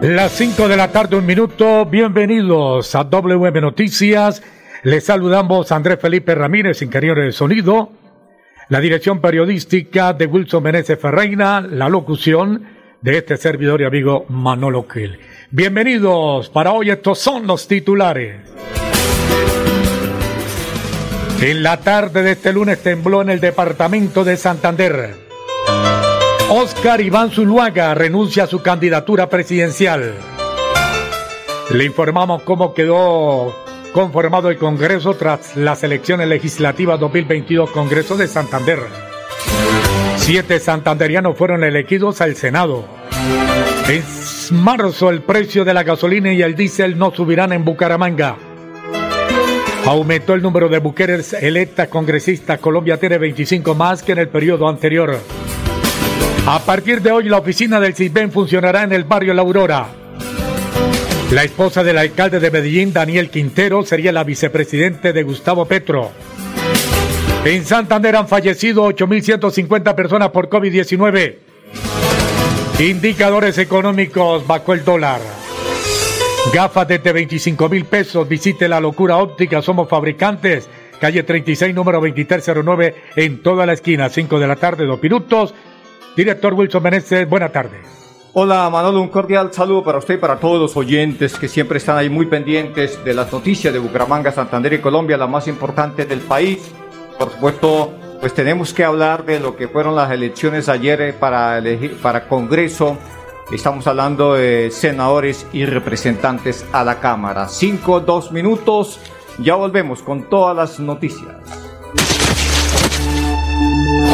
Las 5 de la tarde, un minuto. Bienvenidos a WM Noticias. Les saludamos a Andrés Felipe Ramírez, ingeniero de sonido. La dirección periodística de Wilson Meneses Ferreira. La locución de este servidor y amigo Manolo Kill. Bienvenidos para hoy. Estos son los titulares. En la tarde de este lunes tembló en el departamento de Santander. Oscar Iván Zuluaga renuncia a su candidatura presidencial. Le informamos cómo quedó conformado el Congreso tras las elecciones legislativas 2022 Congreso de Santander. Siete santanderianos fueron elegidos al Senado. En marzo el precio de la gasolina y el diésel no subirán en Bucaramanga. Aumentó el número de mujeres electas congresistas. Colombia tiene 25 más que en el periodo anterior. A partir de hoy la oficina del CISBEN funcionará en el barrio La Aurora. La esposa del alcalde de Medellín, Daniel Quintero, sería la vicepresidente de Gustavo Petro. En Santander han fallecido 8.150 personas por COVID-19. Indicadores económicos bajo el dólar. Gafas desde 25 mil pesos. Visite la locura óptica. Somos fabricantes. Calle 36, número 2309, en toda la esquina. 5 de la tarde, dos minutos. Director Wilson Meneses, buena tarde. Hola Manolo, un cordial saludo para usted y para todos los oyentes que siempre están ahí muy pendientes de las noticias de Bucaramanga, Santander y Colombia, la más importante del país. Por supuesto, pues tenemos que hablar de lo que fueron las elecciones ayer eh, para, elegir, para Congreso. Estamos hablando de senadores y representantes a la Cámara. Cinco, dos minutos. Ya volvemos con todas las noticias.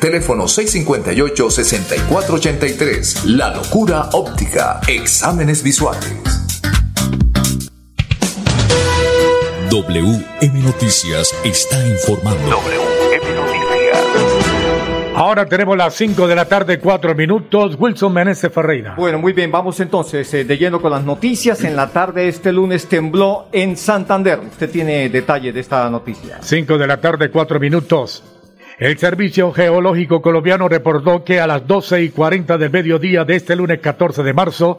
Teléfono 658-6483. La locura óptica. Exámenes visuales. WM Noticias está informando. WM Noticias. Ahora tenemos las 5 de la tarde, 4 minutos. Wilson Meneses Ferreira. Bueno, muy bien, vamos entonces eh, de lleno con las noticias. En la tarde de este lunes tembló en Santander. Usted tiene detalle de esta noticia. 5 de la tarde, 4 minutos. El Servicio Geológico Colombiano reportó que a las 12 y 40 del mediodía de este lunes 14 de marzo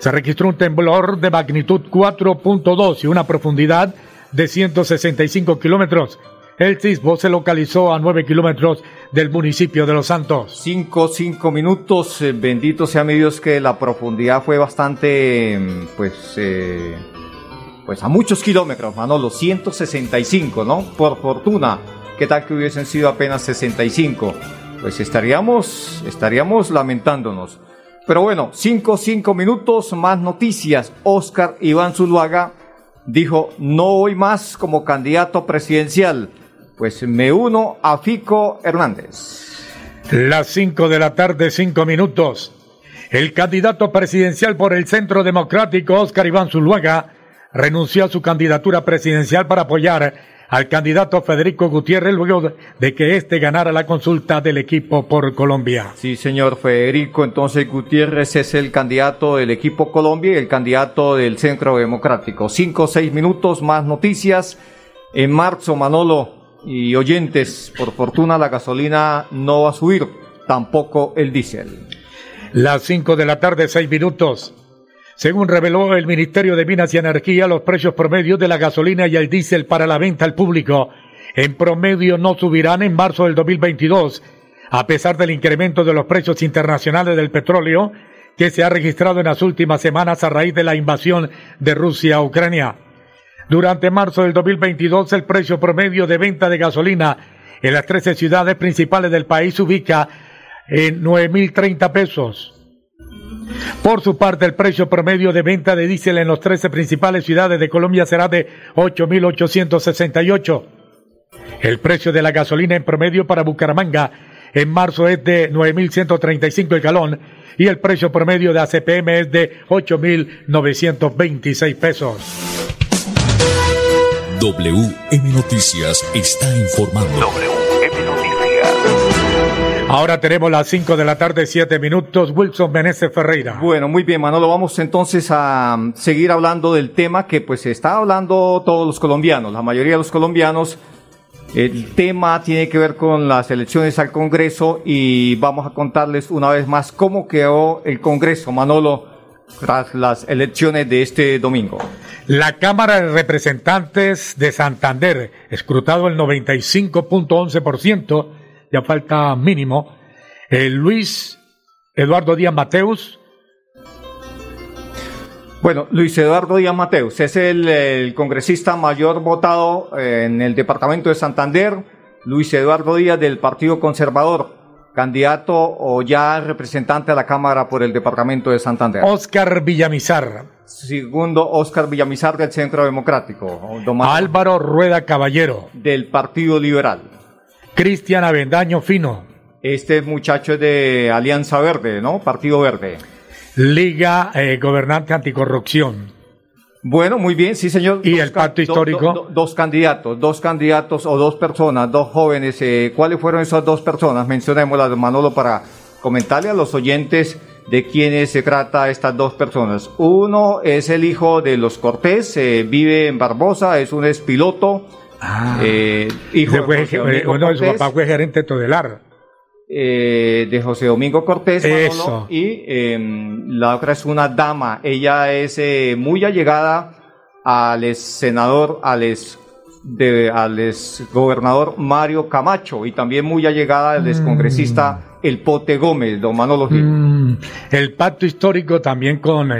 se registró un temblor de magnitud 4.2 y una profundidad de 165 kilómetros. El sismo se localizó a 9 kilómetros del municipio de Los Santos. Cinco, cinco minutos. eh, bendito sea mi Dios que la profundidad fue bastante, mm, pues, eh, pues a muchos kilómetros, Manolo. 165, ¿no? Por fortuna. ¿Qué tal que hubiesen sido apenas 65? Pues estaríamos, estaríamos lamentándonos. Pero bueno, cinco, cinco minutos, más noticias. Oscar Iván Zuluaga dijo, no voy más como candidato presidencial. Pues me uno a Fico Hernández. Las 5 de la tarde, 5 minutos. El candidato presidencial por el Centro Democrático, Oscar Iván Zuluaga, renunció a su candidatura presidencial para apoyar al candidato Federico Gutiérrez luego de que éste ganara la consulta del equipo por Colombia. Sí, señor Federico, entonces Gutiérrez es el candidato del equipo Colombia y el candidato del Centro Democrático. Cinco o seis minutos más noticias. En marzo, Manolo y oyentes, por fortuna la gasolina no va a subir, tampoco el diésel. Las cinco de la tarde, seis minutos. Según reveló el Ministerio de Minas y Energía, los precios promedios de la gasolina y el diésel para la venta al público en promedio no subirán en marzo del 2022, a pesar del incremento de los precios internacionales del petróleo que se ha registrado en las últimas semanas a raíz de la invasión de Rusia a Ucrania. Durante marzo del 2022, el precio promedio de venta de gasolina en las 13 ciudades principales del país se ubica en 9.030 pesos por su parte, el precio promedio de venta de diésel en las 13 principales ciudades de Colombia será de 8.868. El precio de la gasolina en promedio para Bucaramanga en marzo es de 9.135 el galón y el precio promedio de ACPM es de 8.926 pesos. WM Noticias está informando. Ahora tenemos las 5 de la tarde, 7 minutos. Wilson Meneses Ferreira. Bueno, muy bien, Manolo. Vamos entonces a um, seguir hablando del tema que pues está hablando todos los colombianos, la mayoría de los colombianos. El tema tiene que ver con las elecciones al Congreso y vamos a contarles una vez más cómo quedó el Congreso, Manolo, tras las elecciones de este domingo. La Cámara de Representantes de Santander, escrutado el 95.11%, ya falta mínimo. Eh, Luis Eduardo Díaz Mateus. Bueno, Luis Eduardo Díaz Mateus es el, congresista mayor votado eh, en el departamento de Santander. Luis Eduardo Díaz del Partido Conservador, candidato o ya representante a la Cámara por el departamento de Santander. Oscar Villamizar. Segundo, Oscar Villamizar del Centro Democrático. Álvaro Rueda Caballero. Del Partido Liberal. Cristian Avendaño Fino. Este muchacho es de Alianza Verde, ¿no? Partido Verde. Liga eh, Gobernante Anticorrupción. Bueno, muy bien, sí, señor. ¿Y el pacto histórico? dos candidatos, dos candidatos o dos personas, dos jóvenes. Eh, ¿Cuáles fueron esas dos personas? Mencionémoslas, Manolo, para comentarle a los oyentes de quiénes se trata estas dos personas. Uno es el hijo de los Cortés, eh, vive en Barbosa, es un espiloto Ah. Eh, hijo de su papá fue gerente todelar. Eh, de José Domingo Cortés y em, la otra es una dama ella es eh, muy allegada al senador al ex, de, al gobernador Mario Camacho y también muy allegada al excongresista mm. El Pote Gómez, don Manolo Gil. Mm. El pacto histórico también con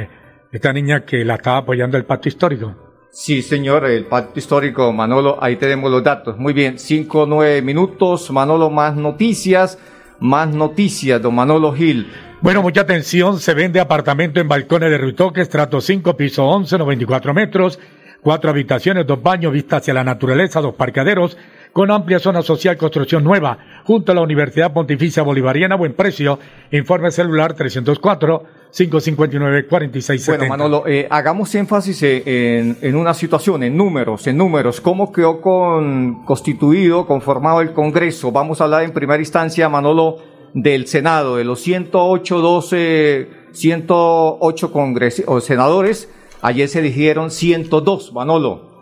esta niña que la estaba apoyando el pacto histórico. Sí, señor, el pacto histórico, Manolo, ahí tenemos los datos. Muy bien, cinco, nueve minutos, Manolo, más noticias, más noticias, don Manolo Gil. Bueno, mucha atención, se vende apartamento en balcones de Ruitoque, estrato 5, piso 11, 94 metros, cuatro habitaciones, dos baños, vista hacia la naturaleza, dos parqueaderos, con amplia zona social, construcción nueva, junto a la Universidad Pontificia Bolivariana, buen precio, informe celular 304 559-4670. Bueno, Manolo, eh, hagamos énfasis en, en, una situación, en números, en números. ¿Cómo quedó con, constituido, conformado el Congreso? Vamos a hablar en primera instancia, Manolo, del Senado, de los 108, 12, 108 congres o senadores. Ayer se eligieron 102, Manolo.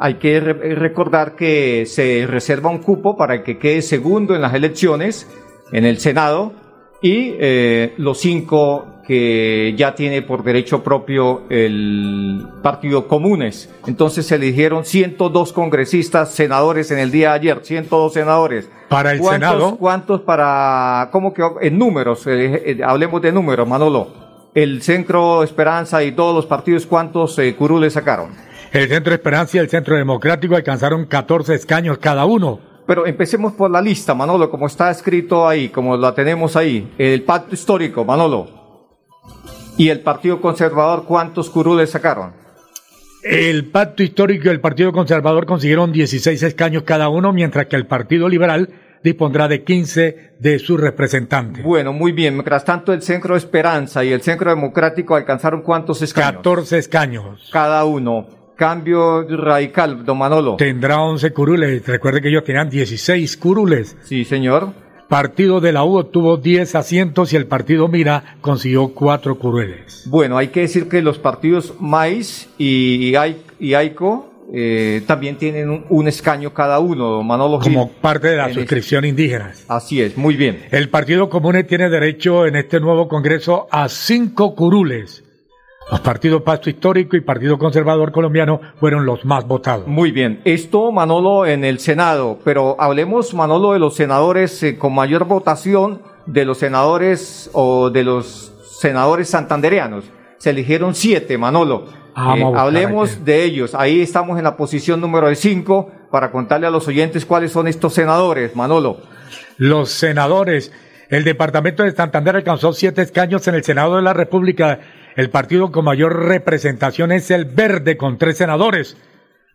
Hay que recordar que se reserva un cupo para que quede segundo en las elecciones en el Senado y eh, los cinco que ya tiene por derecho propio el Partido Comunes. Entonces se eligieron 102 congresistas, senadores en el día de ayer, 102 senadores. Para el Senado. ¿Cuántos para, cómo que, en números, eh, eh, hablemos de números, Manolo? El Centro Esperanza y todos los partidos, ¿cuántos eh, curules sacaron? El Centro Esperanza y el Centro Democrático alcanzaron 14 escaños cada uno. Pero empecemos por la lista, Manolo, como está escrito ahí, como la tenemos ahí. El pacto histórico, Manolo. ¿Y el Partido Conservador cuántos curules sacaron? El pacto histórico y el Partido Conservador consiguieron 16 escaños cada uno, mientras que el Partido Liberal dispondrá de 15 de sus representantes. Bueno, muy bien. Mientras tanto, el Centro Esperanza y el Centro Democrático alcanzaron cuántos escaños? 14 escaños. Cada uno. Cambio radical, don Manolo. Tendrá 11 curules. Recuerde que ellos tenían 16 curules. Sí, señor. Partido de la U obtuvo 10 asientos y el partido Mira consiguió 4 curules. Bueno, hay que decir que los partidos MAIS y, y AICO eh, también tienen un, un escaño cada uno, Manolo. Gil. Como parte de la En suscripción indígenas. Así es, muy bien. El Partido Común tiene derecho en este nuevo Congreso a cinco curules. Los partidos Pasto Histórico y Partido Conservador Colombiano fueron los más votados. Muy bien. Esto, Manolo, en el Senado. Pero hablemos, Manolo, de los senadores eh, con mayor votación, de los senadores o de los senadores santandereanos. Se eligieron siete, Manolo. Vamos Eh, hablemos de ellos. Ahí estamos en la posición número cinco para contarle a los oyentes cuáles son estos senadores, Manolo. Los senadores, el departamento de Santander alcanzó siete escaños en el Senado de la República. El partido con mayor representación es el Verde, con tres senadores.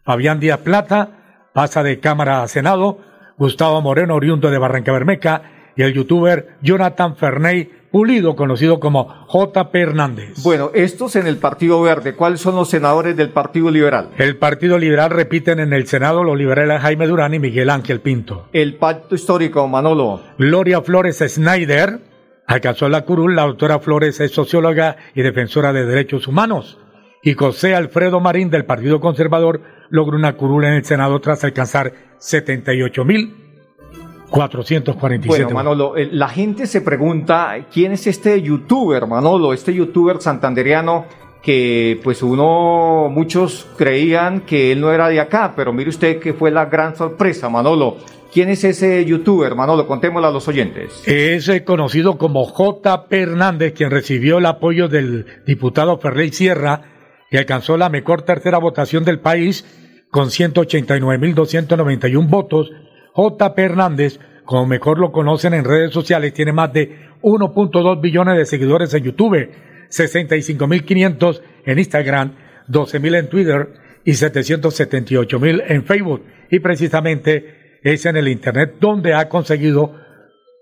Fabián Díaz Plata pasa de Cámara a Senado. Gustavo Moreno, oriundo de Barranca Bermeca. Y el youtuber Jonathan Ferney Pulido, conocido como JP Hernández. Bueno, estos en el Partido Verde. ¿Cuáles son los senadores del Partido Liberal? El Partido Liberal repiten en el Senado los liberales Jaime Durán y Miguel Ángel Pinto. El Pacto Histórico, Manolo. Gloria Flores Snyder alcanzó la curul. La autora Flores es socióloga y defensora de derechos humanos. Y José Alfredo Marín del Partido Conservador logró una curul en el Senado tras alcanzar 78.447 Bueno, votos. Manolo, eh, la gente se pregunta quién es este youtuber, Manolo, este youtuber santandereano que pues uno, muchos creían que él no era de acá, pero mire usted que fue la gran sorpresa, Manolo. ¿Quién es ese youtuber, Manolo? Contémoslo a los oyentes. Es eh, conocido como J.P. Hernández, quien recibió el apoyo del diputado Ferrey Sierra y alcanzó la mejor tercera votación del país con 189.291 votos. J.P. Hernández, como mejor lo conocen en redes sociales, tiene más de 1.2 billones de seguidores en YouTube, 65.500 en Instagram, 12.000 en Twitter y 778.000 en Facebook. Y precisamente es en el Internet donde ha conseguido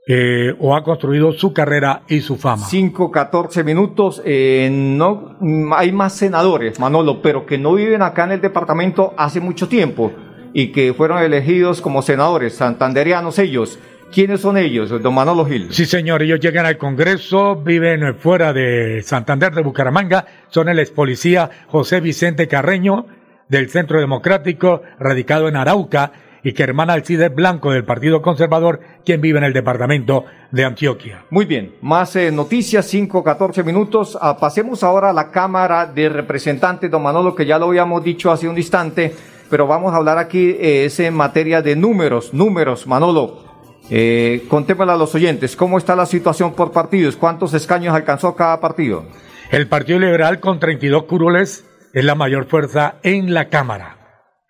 eh, o ha construido su carrera y su fama. 5, 14 minutos. eh, no, hay más senadores, Manolo, pero que no viven acá en el departamento hace mucho tiempo y que fueron elegidos como senadores santandereanos ellos. ¿Quiénes son ellos, don Manolo Gil? Sí, señor, ellos llegan al Congreso, viven fuera de Santander, de Bucaramanga, son el ex policía José Vicente Carreño, del Centro Democrático, radicado en Arauca, y Germán Alcides Blanco, del Partido Conservador, quien vive en el departamento de Antioquia. Muy bien, más eh, noticias, 5, 14 minutos. Ah, pasemos ahora a la Cámara de Representantes, don Manolo, que ya lo habíamos dicho hace un instante, pero vamos a hablar aquí, eh, es en materia de números, números, Manolo. Eh, contémosle a los oyentes, ¿cómo está la situación por partidos? ¿Cuántos escaños alcanzó cada partido? El Partido Liberal, con 32 curules, es la mayor fuerza en la Cámara.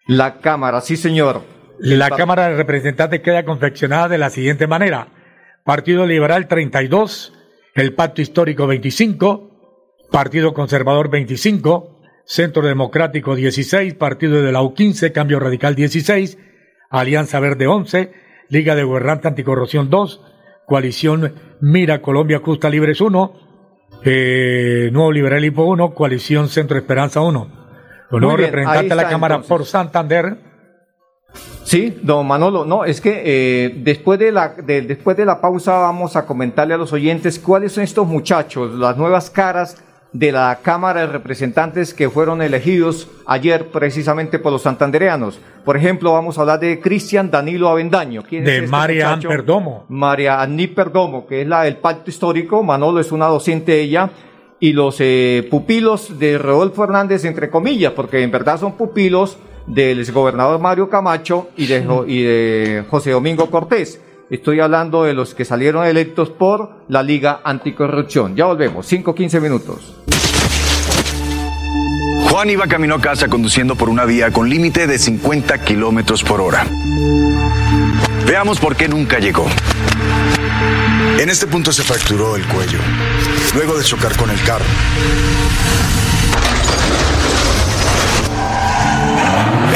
La Cámara, sí señor. La Cámara de Representantes queda confeccionada de la siguiente manera. Partido Liberal 32, el Pacto Histórico 25, Partido Conservador 25, Centro Democrático 16, Partido de la U 15, Cambio Radical 16, Alianza Verde 11, Liga de Gobernantes Anticorrupción 2, Coalición Mira Colombia Justa Libres 1, eh, Nuevo Liberalismo 1, Coalición Centro Esperanza 1. Los nuevos representantes de la Cámara entonces. por Santander Sí, don Manolo, no, es que eh, después, de la, de- después de la pausa vamos a comentarle a los oyentes cuáles son estos muchachos, las nuevas caras de la Cámara de Representantes que fueron elegidos ayer precisamente por los santandereanos. Por ejemplo, vamos a hablar de Cristian Danilo Avendaño. ¿Quién de es este María muchacho? Perdomo. María Perdomo, que es la del Pacto Histórico. Manolo es una docente ella. Y los eh, pupilos de Rodolfo Hernández, entre comillas, porque en verdad son pupilos del exgobernador Mario Camacho y de, y de José Domingo Cortés. Estoy hablando de los que salieron electos por la Liga Anticorrupción. Ya volvemos, 5 15 minutos. Juan iba camino a casa conduciendo por una vía con límite de 50 kilómetros por hora. Veamos por qué nunca llegó. En este punto se fracturó el cuello, luego de chocar con el carro.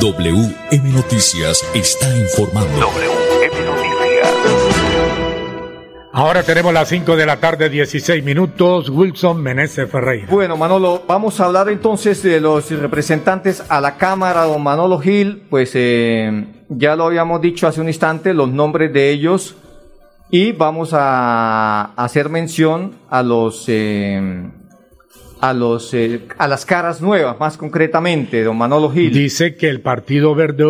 WM Noticias está informando. WM Noticias. Ahora tenemos las 5 de la tarde, 16 minutos. Wilson Meneses Ferreira. Bueno, Manolo, vamos a hablar entonces de los representantes a la Cámara, don Manolo Gil, pues eh, ya lo habíamos dicho hace un instante, los nombres de ellos, y vamos a hacer mención a los eh, a los eh, a las caras nuevas, más concretamente, don Manolo Gil. Dice que el Partido Verde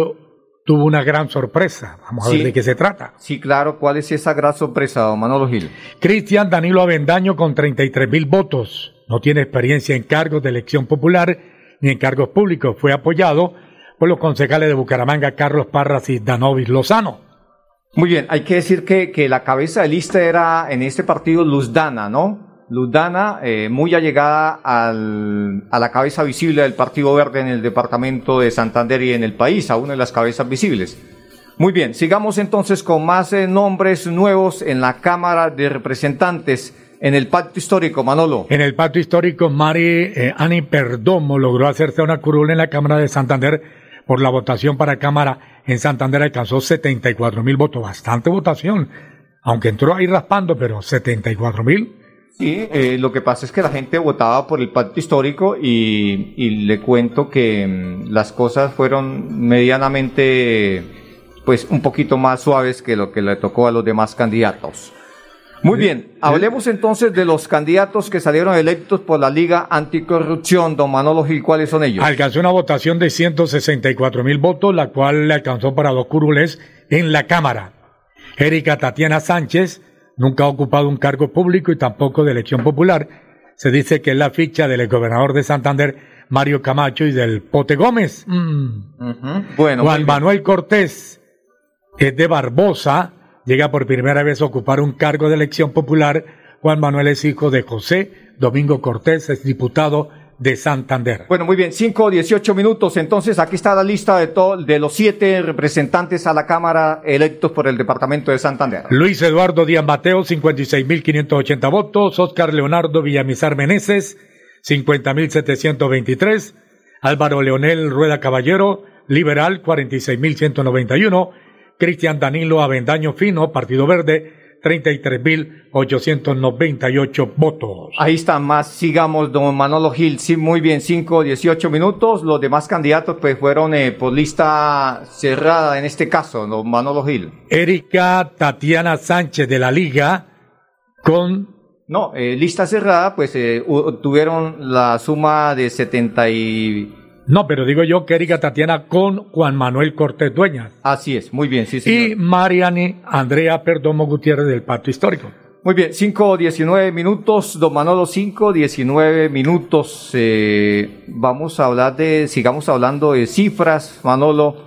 tuvo una gran sorpresa. Vamos a Sí. ver de qué se trata. Sí, claro, ¿cuál es esa gran sorpresa, don Manolo Gil? Cristian Danilo Avendaño con 33 mil votos. No tiene experiencia en cargos de elección popular ni en cargos públicos. Fue apoyado por los concejales de Bucaramanga, Carlos Parras y Danovis Lozano. Muy bien, hay que decir que, que la cabeza de lista era en este partido Luz Dana, ¿no? Luz Dana, eh, muy allegada al, a la cabeza visible del Partido Verde en el departamento de Santander y en el país, a una de las cabezas visibles. Muy bien, sigamos entonces con más eh, nombres nuevos en la Cámara de Representantes, en el Pacto Histórico, Manolo. En el pacto histórico, Mari eh, Ani Perdomo logró hacerse una curul en la Cámara de Santander por la votación para Cámara en Santander alcanzó 74 mil votos. Bastante votación. Aunque entró ahí raspando, pero 74 mil. Sí, eh, lo que pasa es que la gente votaba por el pacto histórico y, le cuento que mm, las cosas fueron medianamente, pues un poquito más suaves que lo que le tocó a los demás candidatos. Muy bien, hablemos entonces de los candidatos que salieron electos por la Liga Anticorrupción, don Manolo Gil, ¿cuáles son ellos? Alcanzó una votación de 164 mil votos, la cual le alcanzó para dos curules en la Cámara. Erika Tatiana Sánchez nunca ha ocupado un cargo público y tampoco de elección popular. Se dice que es la ficha del exgobernador de Santander, Mario Camacho, y del Pote Gómez. Mm. Bueno, Juan. Manuel Cortés es de Barbosa, llega por primera vez a ocupar un cargo de elección popular. Juan Manuel es hijo de José Domingo Cortés, es diputado de Santander. Bueno, muy bien, 5 o 18 minutos. Entonces, aquí está la lista de, to- de los siete representantes a la Cámara electos por el Departamento de Santander. Luis Eduardo Díaz Mateo, 56.580 votos. Oscar Leonardo Villamizar Meneses, 50.723. Álvaro Leonel Rueda Caballero, liberal, 46.191. Cristian Danilo Avendaño Fino, Partido Verde, 33.898 votos. Ahí está, más sigamos, don Manolo Gil. Sí, muy bien, 5 o 18 minutos. Los demás candidatos, pues, fueron eh, por lista cerrada en este caso, don Manolo Gil. Erika Tatiana Sánchez de la Liga, con No, eh, lista cerrada, pues, eh, tuvieron la suma de 70 y... No, pero digo yo que Erika Tatiana con Juan Manuel Cortés Dueñas. Así es, muy bien, sí, señor. Y Mariani Andrea Perdomo Gutiérrez del Pacto Histórico. Muy bien, 5 19 minutos, don Manolo, 5 19 minutos. eh, vamos a hablar de, sigamos hablando de cifras, Manolo,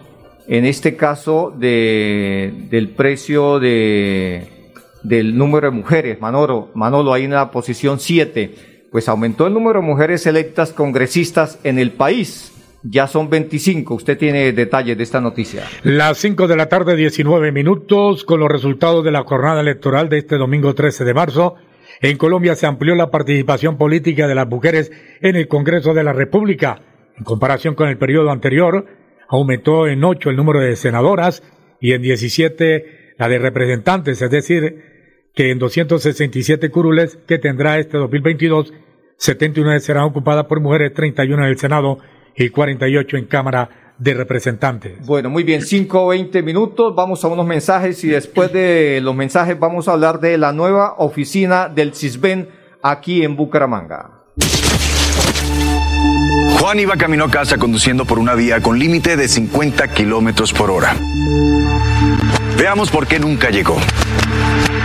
en este caso de, del precio de, del número de mujeres. Manolo, Manolo, hay una posición 7. Pues aumentó el número de mujeres electas congresistas en el país. Ya son 25. Usted tiene detalles de esta noticia. Las 5 de la tarde, 19 minutos, con los resultados de la jornada electoral de este domingo 13 de marzo. En Colombia se amplió la participación política de las mujeres en el Congreso de la República. En comparación con el periodo anterior, aumentó en 8 el número de senadoras y en 17 la de representantes, es decir, que en 267 curules que tendrá este 2022, 79 serán ocupadas por mujeres, 31 en el Senado y 48 en Cámara de Representantes. Bueno, muy bien, 5 o 20 minutos, vamos a unos mensajes y después de los mensajes vamos a hablar de la nueva oficina del CISBEN aquí en Bucaramanga. Juan iba camino a casa conduciendo por una vía con límite de 50 kilómetros por hora. Veamos por qué nunca llegó.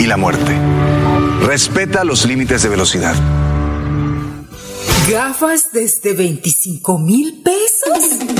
y la muerte. Respeta los límites de velocidad. ¿Gafas desde 25 mil pesos?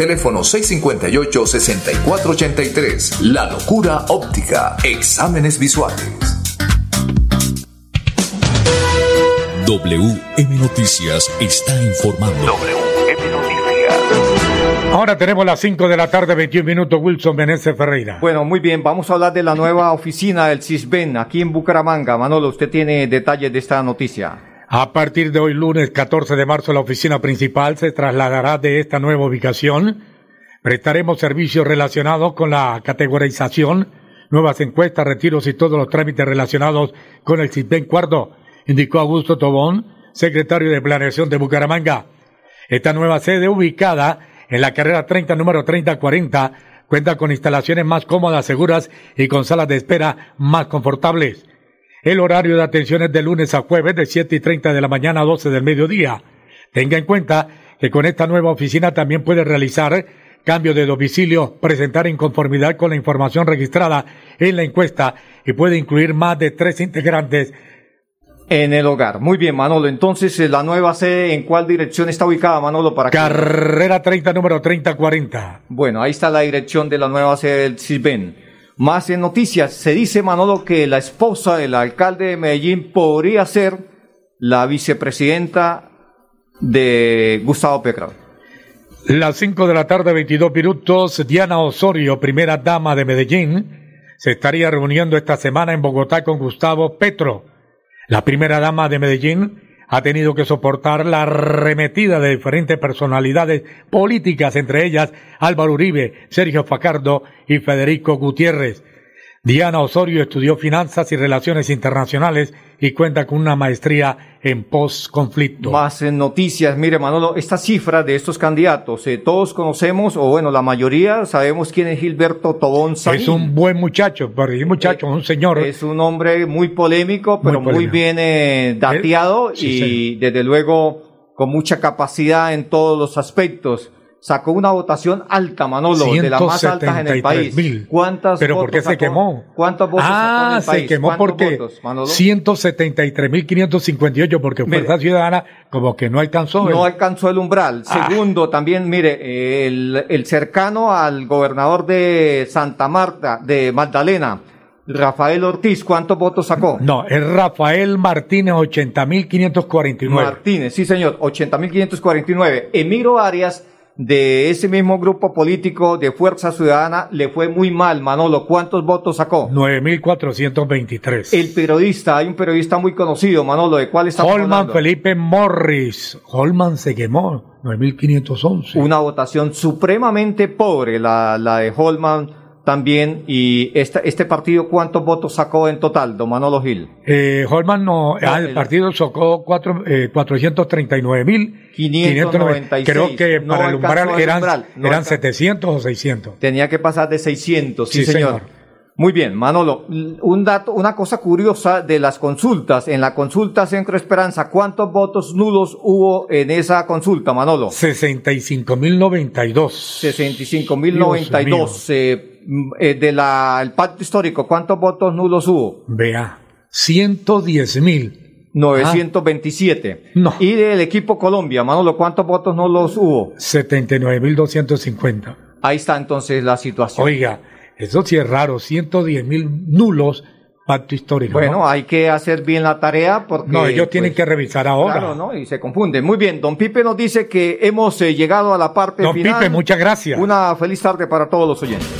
Teléfono 658-6483. La locura óptica. Exámenes visuales. WM Noticias está informando. WM Noticias. Ahora tenemos las 5 de la tarde, 21 minutos, Wilson Meneses Ferreira. Bueno, muy bien, vamos a hablar de la nueva oficina del CISBEN aquí en Bucaramanga. Manolo, usted tiene detalles de esta noticia. A partir de hoy, lunes 14 de marzo, la oficina principal se trasladará de esta nueva ubicación. Prestaremos servicios relacionados con la categorización, nuevas encuestas, retiros y todos los trámites relacionados con el CISBEN Cuarto, indicó Augusto Tobón, secretario de Planeación de Bucaramanga. Esta nueva sede, ubicada en la carrera 30, número 3040, cuenta con instalaciones más cómodas, seguras y con salas de espera más confortables. El horario de atención es de lunes a jueves de 7 y 30 de la mañana a 12 del mediodía. Tenga en cuenta que con esta nueva oficina también puede realizar cambio de domicilio, presentar inconformidad con la información registrada en la encuesta y puede incluir más de tres integrantes En el hogar. Muy bien, Manolo. Entonces, eh, la nueva sede, ¿en cuál dirección está ubicada, Manolo? Para Carrera 30, número 3040. Bueno, ahí está la dirección de la nueva sede del CISBEN. Más en noticias, se dice, Manolo, que la esposa del alcalde de Medellín podría ser la vicepresidenta de Gustavo Petro. Las 5 de la tarde, 22 minutos, Diana Osorio, primera dama de Medellín, se estaría reuniendo esta semana en Bogotá con Gustavo Petro. La primera dama de Medellín ha tenido que soportar la arremetida de diferentes personalidades políticas, entre ellas Álvaro Uribe, Sergio Facardo y Federico Gutiérrez. Diana Osorio estudió finanzas y relaciones internacionales y cuenta con una maestría en post-conflicto. Más en noticias, mire Manolo, esta cifra de estos candidatos, eh, todos conocemos, o bueno, la mayoría sabemos quién es Gilberto Tobón Sanín. Es un buen muchacho, pero es un muchacho, un señor. Es un hombre muy polémico, pero muy, polémico. bien eh, dateado Eh, sí, y desde luego con mucha capacidad en todos los aspectos. Sacó una votación alta, Manolo, de las más altas en el país. 173.000. ¿Cuántas ¿Pero por votos qué se sacó? quemó? ¿Cuántos votos sacó en Ah, el país? se quemó ¿Cuántos porque votos, Manolo? 173.558 porque Mire. Fuerza Ciudadana como que no alcanzó. No el- alcanzó el umbral. Ah. Segundo, también, mire, el, el cercano al gobernador de Santa Marta, de Magdalena, Rafael Ortiz, ¿cuántos votos sacó? No, es Rafael Martínez, 80.549. Martínez, sí señor, 80.549. Emiro Arias, de ese mismo grupo político de Fuerza Ciudadana, le fue muy mal, Manolo. ¿Cuántos votos sacó? 9.423. El periodista, hay un periodista muy conocido, Manolo, ¿de cuál estamos Holman hablando? Felipe Morris. Holman se quemó, 9.511. Una votación supremamente pobre, la, la de Holman también. Y esta, este partido, ¿cuántos votos sacó en total, don Manolo Gil? Eh, Holman no, ah, el el- partido sacó cuatro, eh, 439.596. 596. Creo que No para el umbral eran, umbral, no eran alcanzó. 700 o 600. Tenía que pasar de 600, sí, Sí, señor. señor. Muy bien, Manolo, un dato, una cosa curiosa de las consultas. En la consulta Centro Esperanza, ¿cuántos votos nulos hubo en esa consulta, Manolo? 65.092. 65.092. Eh, eh, de la, el pacto histórico, ¿cuántos votos nulos hubo? Vea, 110.000. 927. No. Y del equipo Colombia, Manolo, ¿cuántos votos nulos hubo? 79.250. Ahí está entonces la situación. Oiga, eso sí es raro, 110.000 nulos pacto histórico. Bueno, hay que hacer bien la tarea porque... No, ellos tienen pues, que revisar ahora. Claro, ¿no? Y se confunden. Muy bien, don Pipe nos dice que hemos eh, llegado a la parte Don final. Pipe, muchas gracias. Una feliz tarde para todos los oyentes.